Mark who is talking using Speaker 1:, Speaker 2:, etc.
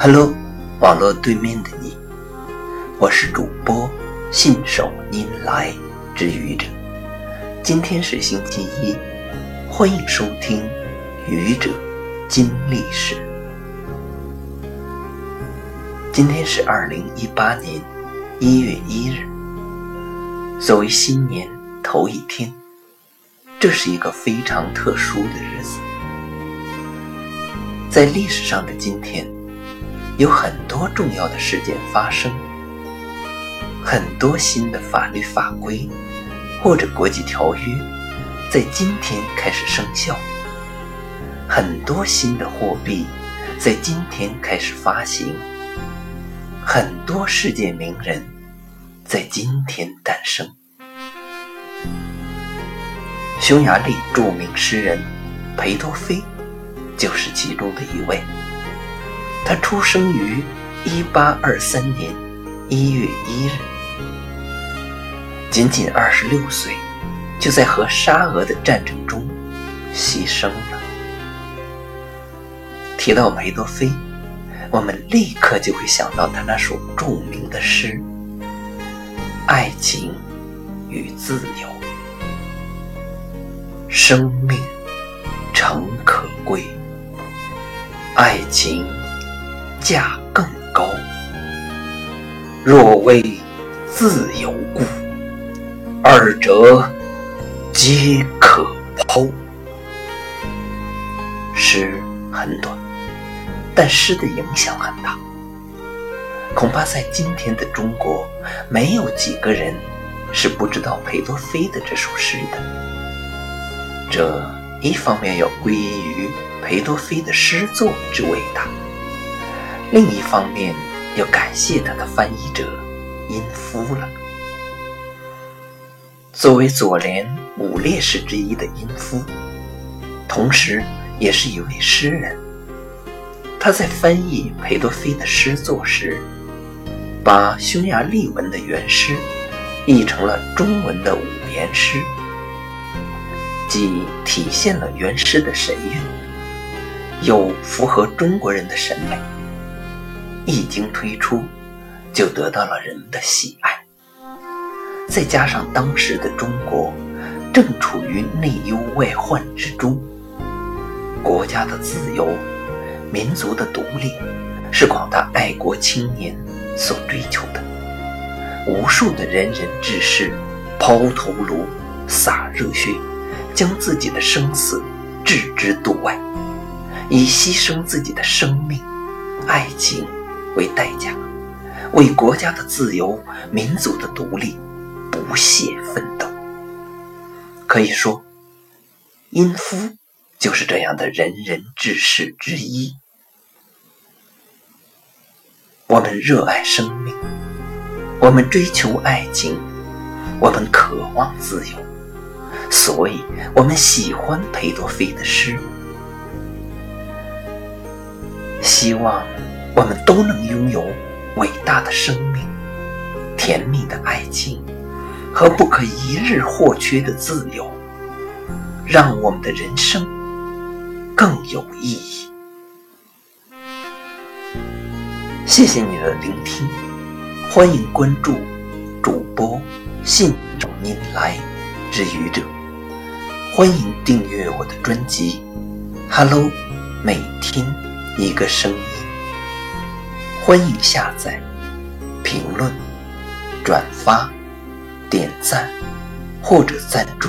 Speaker 1: Hello，网络对面的你，我是主播信手拈来之愚者。今天是星期一，欢迎收听愚者金历史。今天是二零一八年一月一日，作为新年头一天，这是一个非常特殊的日子。在历史上的今天，有很多重要的事件发生，很多新的法律法规或者国际条约在今天开始生效，很多新的货币在今天开始发行，很多世界名人在今天诞生。匈牙利著名诗人裴多菲。就是其中的一位。他出生于一八二三年一月一日，仅仅二十六岁，就在和沙俄的战争中牺牲了。提到裴多菲，我们立刻就会想到他那首著名的诗《爱情与自由》，生命诚可贵。爱情价更高，若为自由故，二者皆可抛。诗很短，但诗的影响很大。恐怕在今天的中国，没有几个人是不知道裴多菲的这首诗的。这一方面要归因于。裴多菲的诗作之伟大，另一方面要感谢他的翻译者殷夫了。作为左联五烈士之一的殷夫，同时也是一位诗人。他在翻译裴多菲的诗作时，把匈牙利文的原诗译成了中文的五言诗，既体现了原诗的神韵。又符合中国人的审美，一经推出，就得到了人们的喜爱。再加上当时的中国正处于内忧外患之中，国家的自由、民族的独立是广大爱国青年所追求的。无数的仁人志士抛头颅、洒热血，将自己的生死置之度外。以牺牲自己的生命、爱情为代价，为国家的自由、民族的独立不懈奋斗。可以说，殷夫就是这样的仁人志士之一。我们热爱生命，我们追求爱情，我们渴望自由，所以我们喜欢裴多菲的诗。希望我们都能拥有伟大的生命、甜蜜的爱情和不可一日或缺的自由，让我们的人生更有意义。谢谢你的聆听，欢迎关注主播信手拈来之愚者，欢迎订阅我的专辑《Hello》，每天。一个声音，欢迎下载、评论、转发、点赞或者赞助。